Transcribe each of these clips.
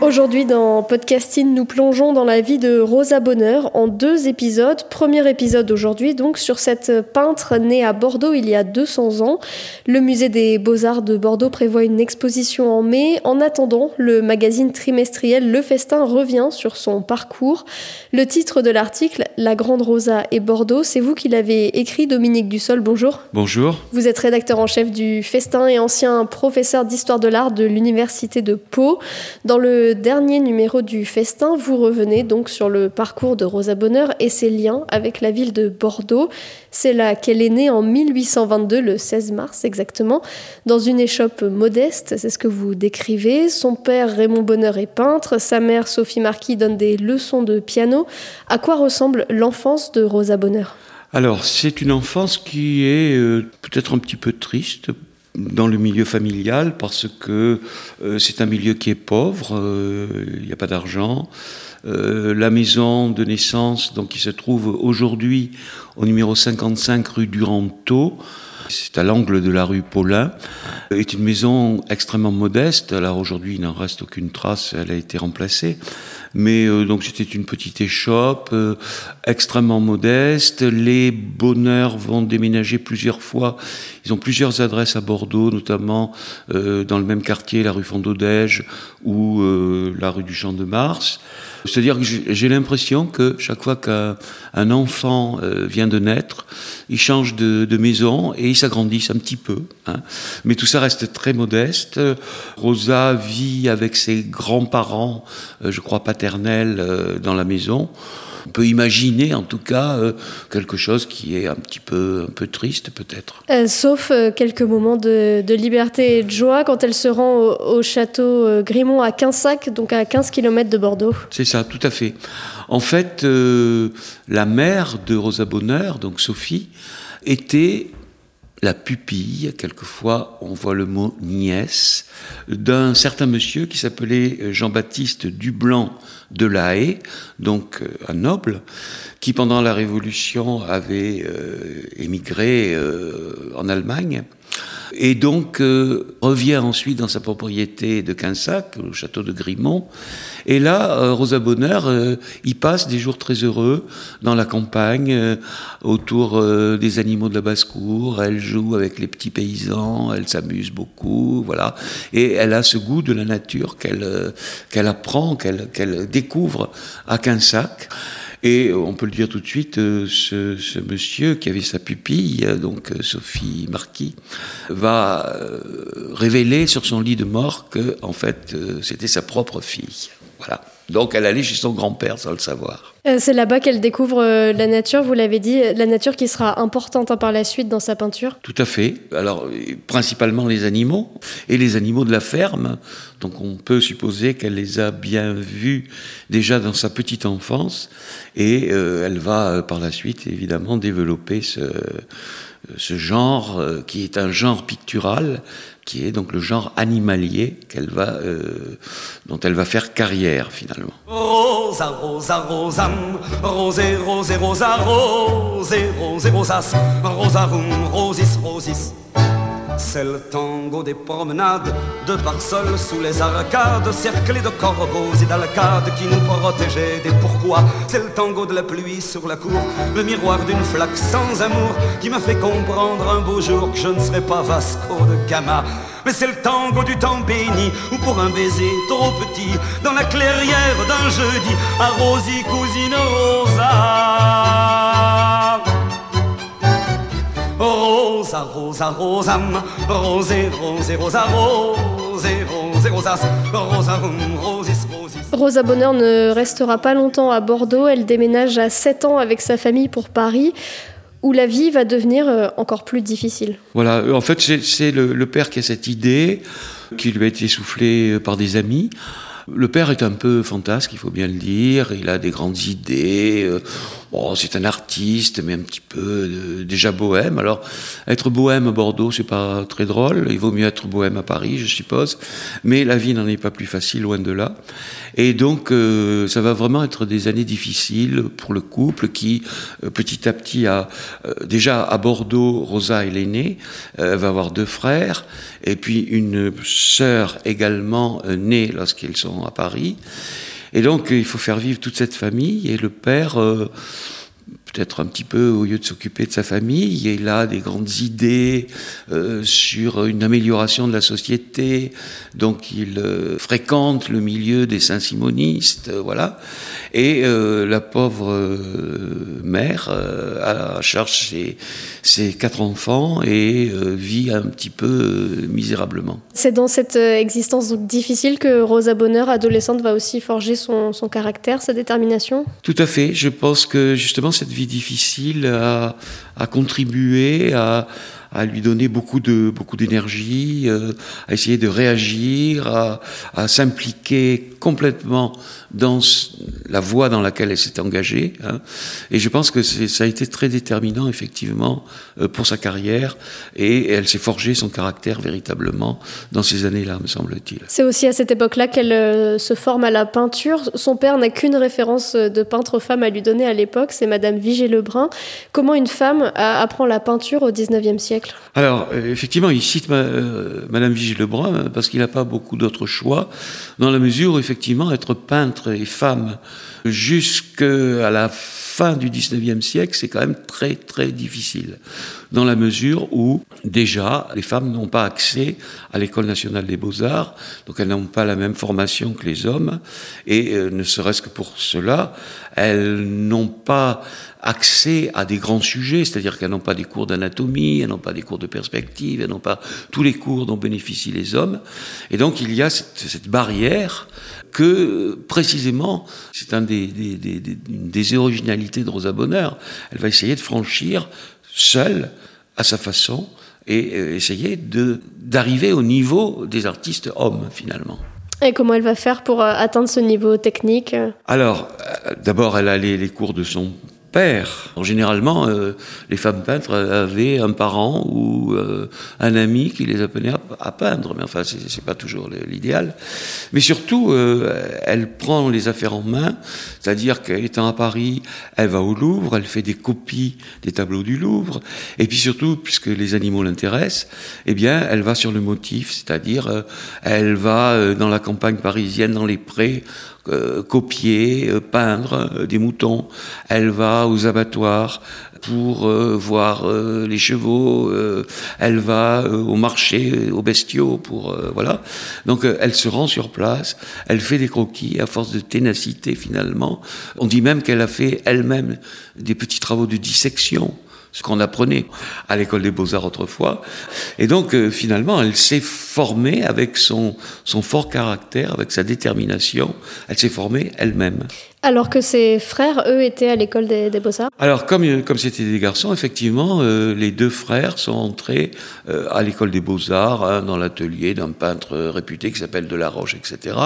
Aujourd'hui dans Podcasting, nous plongeons dans la vie de Rosa Bonheur en deux épisodes. Premier épisode aujourd'hui donc sur cette peintre née à Bordeaux il y a 200 ans. Le musée des beaux-arts de Bordeaux prévoit une exposition en mai. En attendant, le magazine trimestriel Le Festin revient sur son parcours. Le titre de l'article, La Grande Rosa et Bordeaux, c'est vous qui l'avez écrit, Dominique Dussol, bonjour. Bonjour. Vous êtes rédacteur en chef du Festin et ancien professeur d'histoire de l'art de l'Université de Pau. Dans le dernier numéro du Festin, vous revenez donc sur le parcours de Rosa Bonheur et ses liens avec la ville de Bordeaux. C'est là qu'elle est née en 1822, le 16 mars exactement, dans une échoppe modeste, c'est ce que vous décrivez. Son père Raymond Bonheur est peintre, sa mère Sophie Marquis donne des leçons de piano. À quoi ressemble l'enfance de Rosa Bonheur? Alors, c'est une enfance qui est euh, peut-être un petit peu triste dans le milieu familial parce que euh, c'est un milieu qui est pauvre, euh, il n'y a pas d'argent. Euh, la maison de naissance, donc qui se trouve aujourd'hui au numéro 55 rue Duranteau, c'est à l'angle de la rue Paulin, est une maison extrêmement modeste. Alors aujourd'hui, il n'en reste aucune trace, elle a été remplacée. Mais euh, donc c'était une petite échoppe euh, extrêmement modeste. Les bonheurs vont déménager plusieurs fois. Ils ont plusieurs adresses à Bordeaux, notamment euh, dans le même quartier, la rue Fondodège ou la rue du Champ de Mars. C'est-à-dire que j'ai l'impression que chaque fois qu'un enfant vient de naître, il change de, de maison et s'agrandissent un petit peu. Hein. Mais tout ça reste très modeste. Rosa vit avec ses grands-parents, je crois paternels, dans la maison. On peut imaginer en tout cas euh, quelque chose qui est un petit peu, un peu triste peut-être. Euh, sauf euh, quelques moments de, liberté et de joie quand elle se rend au, château Grimont à Quinsac, donc à 15 km de Bordeaux. C'est ça, tout à fait. En fait, la mère de Rosa Bonheur, donc Sophie, était la pupille, quelquefois on voit le mot nièce, d'un certain monsieur qui s'appelait Jean-Baptiste Dublanc de la Haye, donc euh, un noble, qui pendant la Révolution avait euh, émigré euh, en Allemagne et donc euh, revient ensuite dans sa propriété de Quinsac, au château de Grimont. Et là, euh, Rosa Bonheur euh, y passe des jours très heureux dans la campagne, autour des animaux de la basse-cour. Elle joue avec les petits paysans, elle s'amuse beaucoup, voilà. Et elle a ce goût de la nature qu'elle apprend, qu'elle qu'elle découvre à Quinsac. Et on peut le dire tout de suite, euh, ce, monsieur qui avait sa pupille, donc euh, Sophie Marquis, va euh, révéler sur son lit de mort que, en fait, c'était sa propre fille. Voilà. Donc elle allait chez son grand-père sans le savoir. Euh, c'est là-bas qu'elle découvre euh, la nature, vous l'avez dit, la nature qui sera importante hein, par la suite dans sa peinture. Tout à fait. Alors principalement les animaux et les animaux de la ferme. Donc on peut supposer qu'elle les a bien vus déjà dans sa petite enfance et euh, elle va par la suite évidemment développer ce, ce genre qui est un genre pictural qui est donc le genre animalier euh, dont elle va faire carrière finalement. C'est le tango des promenades, de parsoles sous les arcades, cerclés de corbeaux et d'alcades qui nous protégeaient des pourquoi. C'est le tango de la pluie sur la cour, le miroir d'une flaque sans amour qui m'a fait comprendre un beau jour que je ne serais pas Vasco de Gama. Mais c'est le tango du temps béni, ou pour un baiser trop petit, dans la clairière d'un jeudi, à Rosie, cousine Rosa. Rosa, Rosa, Rosam, Rosé, Rosé, Rosa, Rosé, Rosé, Rosas, Rosa, Rosis, Rosis. Rosa Bonheur ne restera pas longtemps à Bordeaux. Elle déménage à 7 ans avec sa famille pour Paris, où la vie va devenir euh, encore plus difficile. Voilà, en fait, c'est- c'est le, le père qui a cette idée, qui lui a été soufflée par des amis. Le père est un peu fantasque, il faut bien le dire. Il a des grandes idées. Bon, c'est un artiste, mais un petit peu euh, déjà bohème. Alors, être bohème à Bordeaux, c'est pas très drôle. Il vaut mieux être bohème à Paris, je suppose. Mais la vie n'en est pas plus facile, loin de là. Et donc, euh, ça va vraiment être des années difficiles pour le couple qui, euh, petit à petit, a euh, déjà à Bordeaux, Rosa est l'aînée, euh, va avoir deux frères, et puis une sœur également née lorsqu'ils sont à Paris. Et donc, il faut faire vivre toute cette famille, et le père, euh, peut-être un petit peu, au lieu de s'occuper de sa famille, il a des grandes idées euh, sur une amélioration de la société, donc il euh, fréquente le milieu des saint-simonistes, euh, voilà. Et la pauvre mère a charge ses, ses quatre enfants et vit un petit peu misérablement. C'est dans cette existence donc difficile que Rosa Bonheur, adolescente, va aussi forger son, son caractère, sa détermination? Tout à fait. Je pense que justement cette difficile a contribué à, à lui donner beaucoup de beaucoup d'énergie, euh, à essayer de réagir, à, à s'impliquer complètement dans la voie dans laquelle elle s'est engagée. hein. Et je pense que ça a été très déterminant effectivement euh, pour sa carrière et elle s'est forgé son caractère véritablement dans ces années-là, me semble-t-il. C'est aussi à cette époque-là qu'elle euh, se forme à la peinture. Son père n'a qu'une référence euh, de peintre femme à lui donner à l'époque, c'est Madame Vigée Lebrun. Comment une femme apprend la peinture au 19e siècle? Alors, effectivement, il cite ma- Madame Vigée Lebrun euh, parce qu'il n'a pas beaucoup d'autres choix, dans la mesure où, effectivement, être peintre et femme jusqu'à la fin du 19e siècle, c'est quand même très, très difficile. Dans la mesure où, déjà, les femmes n'ont pas accès à l'École nationale des beaux-arts, donc elles n'ont pas la même formation que les hommes, et euh, ne serait-ce que pour cela, elles n'ont pas accès à des grands sujets, c'est-à-dire qu'elles n'ont pas des cours d'anatomie, elles n'ont pas des cours de perspective, elles n'ont pas tous les cours dont bénéficient les hommes. Et donc il y a cette, cette barrière que précisément, c'est un des, des, des, des, une des originalités de Rosa Bonheur, elle va essayer de franchir seule, à sa façon, et euh, essayer de d'arriver au niveau des artistes hommes finalement. Et comment elle va faire pour euh, atteindre ce niveau technique? Alors, euh, d'abord, elle a les, les cours de son père. Alors, généralement, euh, les femmes peintres avaient un parent ou euh, un ami qui les appelait à, peindre, mais enfin, c'est pas toujours l'idéal. Mais surtout, euh, elle prend les affaires en main, c'est-à-dire qu'étant à Paris, elle va au Louvre, elle fait des copies des tableaux du Louvre, et puis surtout, puisque les animaux l'intéressent, eh bien, elle va sur le motif, c'est-à-dire, euh, elle va euh, dans la campagne parisienne, dans les prés, euh, copier, euh, peindre euh, des moutons. Elle va aux abattoirs pour voir les chevaux. elle va au marché, aux bestiaux pour voilà. Donc elle se rend sur place. Elle fait des croquis à force de ténacité finalement. On dit même qu'elle a fait elle-même des petits travaux de dissection ce qu'on apprenait à l'école des beaux-arts autrefois. Et donc, euh, finalement, elle s'est formée avec son, son fort caractère, avec sa détermination, elle s'est formée elle-même. Alors que ses frères, eux, étaient à l'école des, des beaux-arts? Alors, comme euh, comme c'était des garçons, effectivement, euh, les deux frères sont entrés euh, à l'école des beaux-arts, hein, dans l'atelier d'un peintre réputé qui s'appelle Delaroche, etc.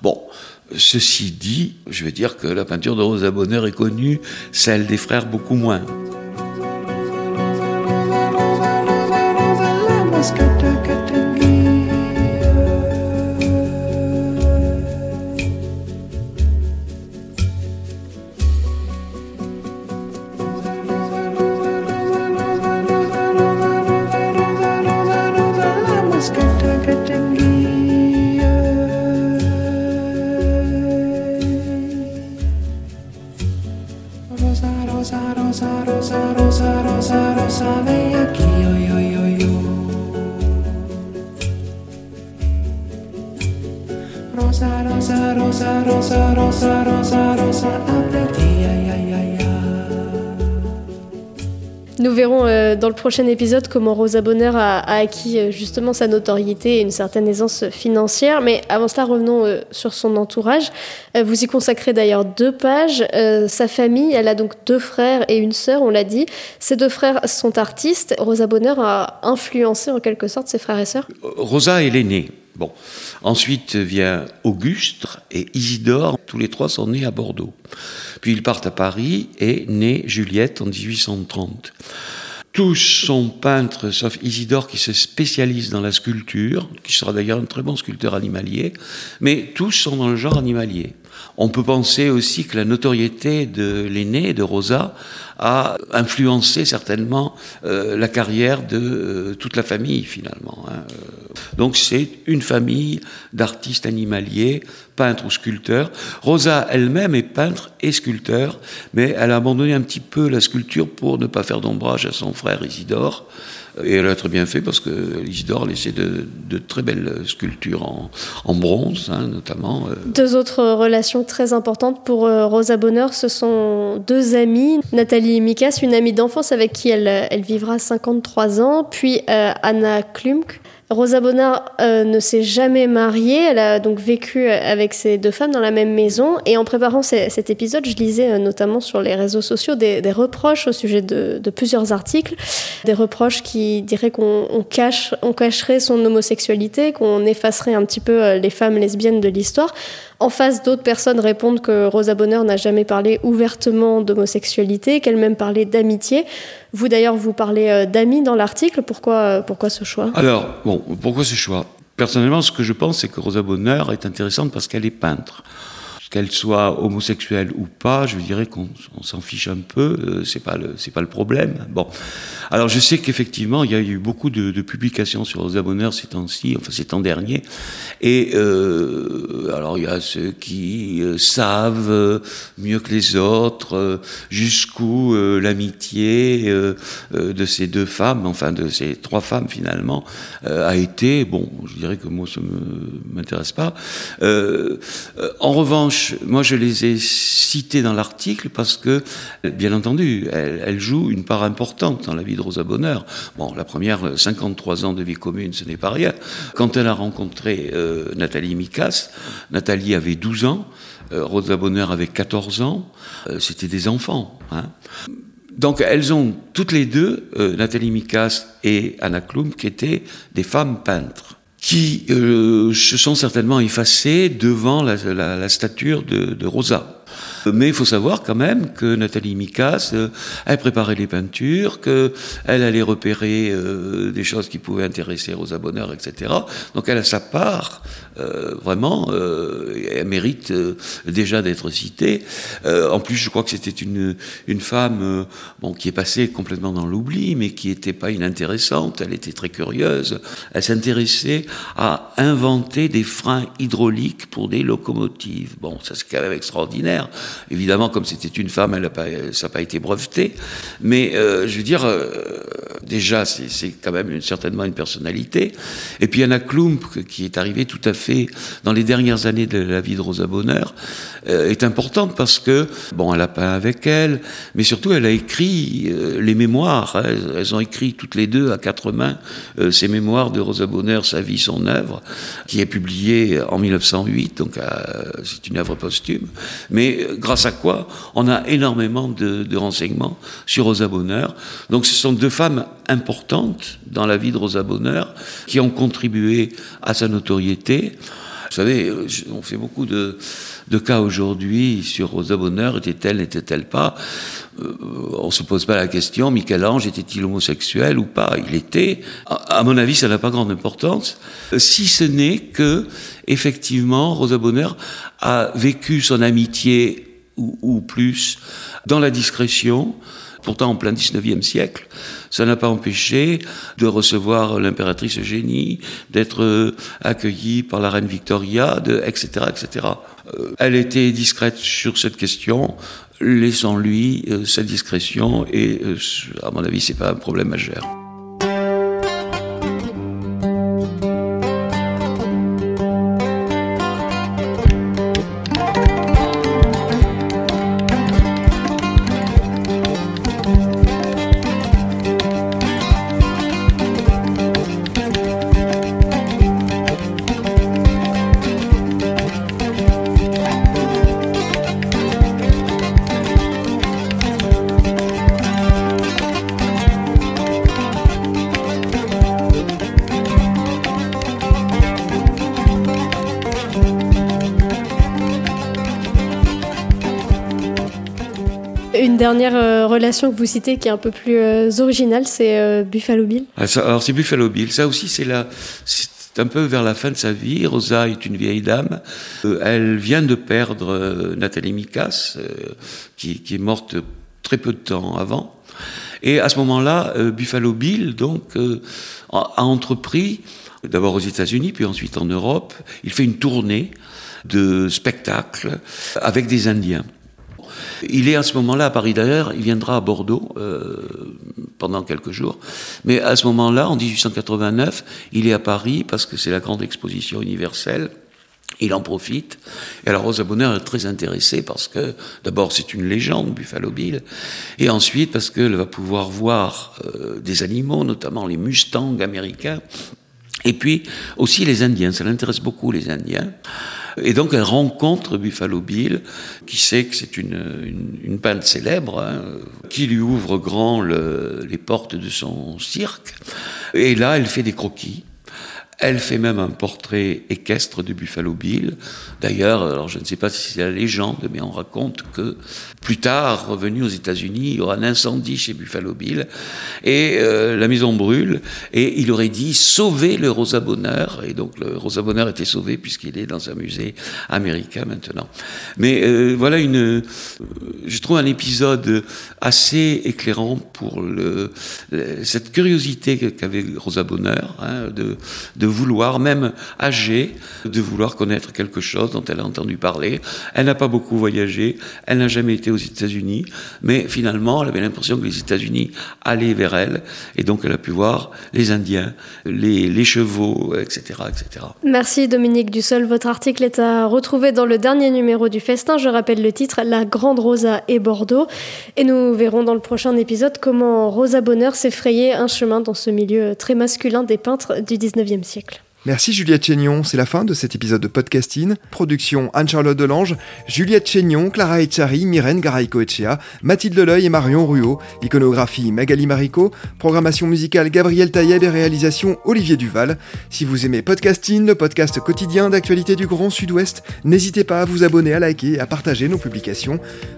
Bon, ceci dit, je vais dire que la peinture de Rosa Bonheur est connue, celle des frères beaucoup moins. Rosa, Nous verrons euh, dans le prochain épisode comment Rosa Bonheur a, acquis euh, justement sa notoriété et une certaine aisance financière. Mais avant cela, revenons euh, sur son entourage. Vous y consacrez d'ailleurs deux pages. Sa famille, elle a donc deux frères et une sœur, on l'a dit. Ces deux frères sont artistes. Rosa Bonheur a influencé en quelque sorte ses frères et sœurs? Rosa est l'aînée. Bon. Ensuite vient Auguste et Isidore. Tous les trois sont nés à Bordeaux. Puis ils partent à Paris et naît Juliette en 1830. Tous sont peintres, sauf Isidore qui se spécialise dans la sculpture, qui sera d'ailleurs un très bon sculpteur animalier, mais tous sont dans le genre animalier. On peut penser aussi que la notoriété de l'aîné, de Rosa, a influencé certainement euh, la carrière de euh, toute la famille finalement. hein. Donc c'est une famille d'artistes animaliers, peintres ou sculpteurs. Rosa elle-même est peintre et sculpteur, mais elle a abandonné un petit peu la sculpture pour ne pas faire d'ombrage à son frère Isidore. Et elle a très bien fait parce que Isidore laissait de, de très belles sculptures en, bronze, hein, notamment. euh, Deux autres relations très importantes pour euh, Rosa Bonheur, ce sont deux amies, Nathalie Mikas, une amie d'enfance avec qui elle, elle vivra 53 ans, puis euh, Anna Klumk. Rosa Bonheur euh, ne s'est jamais mariée, elle a donc vécu avec ces deux femmes dans la même maison. Et en préparant cet épisode, je lisais euh, notamment sur les réseaux sociaux des, reproches au sujet de, plusieurs articles, des reproches qui diraient qu'on on cache, on cacherait son homosexualité, qu'on effacerait un petit peu euh, les femmes lesbiennes de l'histoire. En face, d'autres personnes répondent que Rosa Bonheur n'a jamais parlé ouvertement d'homosexualité, qu'elle même parlait d'amitié. Vous d'ailleurs, vous parlez euh, d'amis dans l'article. Pourquoi, euh, pourquoi ce choix? Alors, bon, pourquoi ce choix? Personnellement, ce que je pense, c'est que Rosa Bonheur est intéressante parce qu'elle est peintre. Qu'elle soit homosexuelle ou pas, je dirais qu'on on s'en fiche un peu, euh, c'est pas le c'est pas le problème. Bon, alors je sais qu'effectivement il y a eu beaucoup de, publications sur Rosa Bonheur ces temps-ci, enfin ces temps derniers, et euh, alors il y a ceux qui euh, savent euh, mieux que les autres jusqu'où l'amitié de ces deux femmes, enfin de ces trois femmes finalement, a été. Bon, je dirais que moi ça m'intéresse pas. En revanche, moi je les ai cités dans l'article parce que, bien entendu, elles, elles jouent une part importante dans la vie de Rosa Bonheur. Bon, la première, euh, 53 ans de vie commune, ce n'est pas rien. Quand elle a rencontré euh, Nathalie Mikas, Nathalie avait 12 ans, euh, Rosa Bonheur avait 14 ans, euh, c'était des enfants. Hein. Donc elles ont toutes les deux, euh, Nathalie Mikas et Anna Klum, qui étaient des femmes peintres, qui euh, se sont certainement effacées devant la, la- stature de Rosa. Mais il faut savoir quand même que Nathalie Mikas, euh, elle préparait les peintures, qu'elle allait repérer euh, des choses qui pouvaient intéresser Rosa Bonheur, etc. Donc elle a sa part, euh, vraiment, elle mérite déjà d'être citée. En plus, je crois que c'était une, une femme bon, qui est passée complètement dans l'oubli, mais qui n'était pas inintéressante, elle était très curieuse. Elle s'intéressait à inventer des freins hydrauliques pour des locomotives. Bon, ça c'est quand même extraordinaire. Évidemment, comme c'était une femme, ça n'a pas été breveté. Mais euh, je veux dire, euh, déjà, c'est quand même certainement une personnalité. Et puis Anna Klump, qui est arrivée tout à fait dans les dernières années de la vie de Rosa Bonheur, euh, est importante parce que, bon, elle a peint avec elle, mais surtout elle a écrit les mémoires. hein. Elles, elles ont écrit toutes les deux à quatre mains ces mémoires de Rosa Bonheur, sa vie, son œuvre, qui est publiée en 1908, donc c'est une œuvre posthume. Mais euh, grâce à quoi on a énormément de, renseignements sur Rosa Bonheur. Donc ce sont deux femmes importantes dans la vie de Rosa Bonheur qui ont contribué à sa notoriété. Vous savez, on fait beaucoup de, de cas aujourd'hui sur Rosa Bonheur, était-elle, n'était-elle pas Euh, On se pose pas la question, Michel-Ange était-il homosexuel ou pas? Il était. À, à mon avis, ça n'a pas grande importance, si ce n'est que, effectivement, Rosa Bonheur a vécu son amitié ou, ou plus dans la discrétion, pourtant en plein 19e siècle. Ça n'a pas empêché de recevoir l'impératrice Eugénie, d'être euh, accueillie par la reine Victoria, etc., etc. Euh, elle était discrète sur cette question laissons-lui euh, sa discrétion et, à mon avis, c'est pas un problème majeur. Une dernière euh, relation que vous citez qui est un peu plus euh, originale, c'est euh, Buffalo Bill. Ah, Alors c'est Buffalo Bill, ça aussi c'est la, c'est un peu vers la fin de sa vie. Rosa est une vieille dame. Elle vient de perdre Nathalie Mikas, qui, qui est morte très peu de temps avant. Et à ce moment-là, Buffalo Bill donc a entrepris d'abord aux États-Unis, puis ensuite en Europe. Il fait une tournée de spectacles avec des Indiens. Il est à ce moment-là à Paris d'ailleurs, il viendra à Bordeaux euh, pendant quelques jours. Mais à ce moment-là, en 1889, il est à Paris parce que c'est la grande exposition universelle. Il en profite. Et alors Rosa Bonheur est très intéressée parce que d'abord c'est une légende, Buffalo Bill, et ensuite parce qu'elle va pouvoir voir euh, des animaux, notamment les mustangs américains, et puis aussi les Indiens, ça l'intéresse beaucoup les Indiens. Et donc elle rencontre Buffalo Bill, qui sait que c'est une, une, peintre célèbre, hein, qui lui ouvre grand le- les portes de son cirque. Et là, elle fait des croquis. Elle fait même un portrait équestre de Buffalo Bill. D'ailleurs, alors je ne sais pas si c'est la légende, mais on raconte que plus tard, revenu aux États-Unis, il y aura un incendie chez Buffalo Bill et euh, la maison brûle. Et il aurait dit sauver le Rosa Bonheur. Et donc le Rosa Bonheur était sauvé puisqu'il est dans un musée américain maintenant. Mais euh, voilà une, euh, je trouve un épisode assez éclairant pour le, cette curiosité qu'avait Rosa Bonheur hein, de vouloir, même âgée, de vouloir connaître quelque chose dont elle a entendu parler. Elle n'a pas beaucoup voyagé, elle n'a jamais été aux États-Unis, mais finalement, elle avait l'impression que les États-Unis allaient vers elle, et donc elle a pu voir les Indiens, les, chevaux, etc., etc. Merci Dominique Dussol. Votre article est à retrouver dans le dernier numéro du Festin. Je rappelle le titre La Grande Rosa et Bordeaux. Et nous verrons dans le prochain épisode comment Rosa Bonheur s'est frayé un chemin dans ce milieu très masculin des peintres du 19e siècle. Merci Juliette Chénion, c'est la fin de cet épisode de podcasting. Production Anne-Charlotte Delange, Juliette Chénion, Clara Echari, Myrène Garay-Coetchea, Mathilde Leuil et Marion Ruot, iconographie Magali Marico, programmation musicale Gabriel Taïeb et réalisation Olivier Duval. Si vous aimez podcasting, le podcast quotidien d'actualité du Grand Sud-Ouest, n'hésitez pas à vous abonner, à liker et à partager nos publications.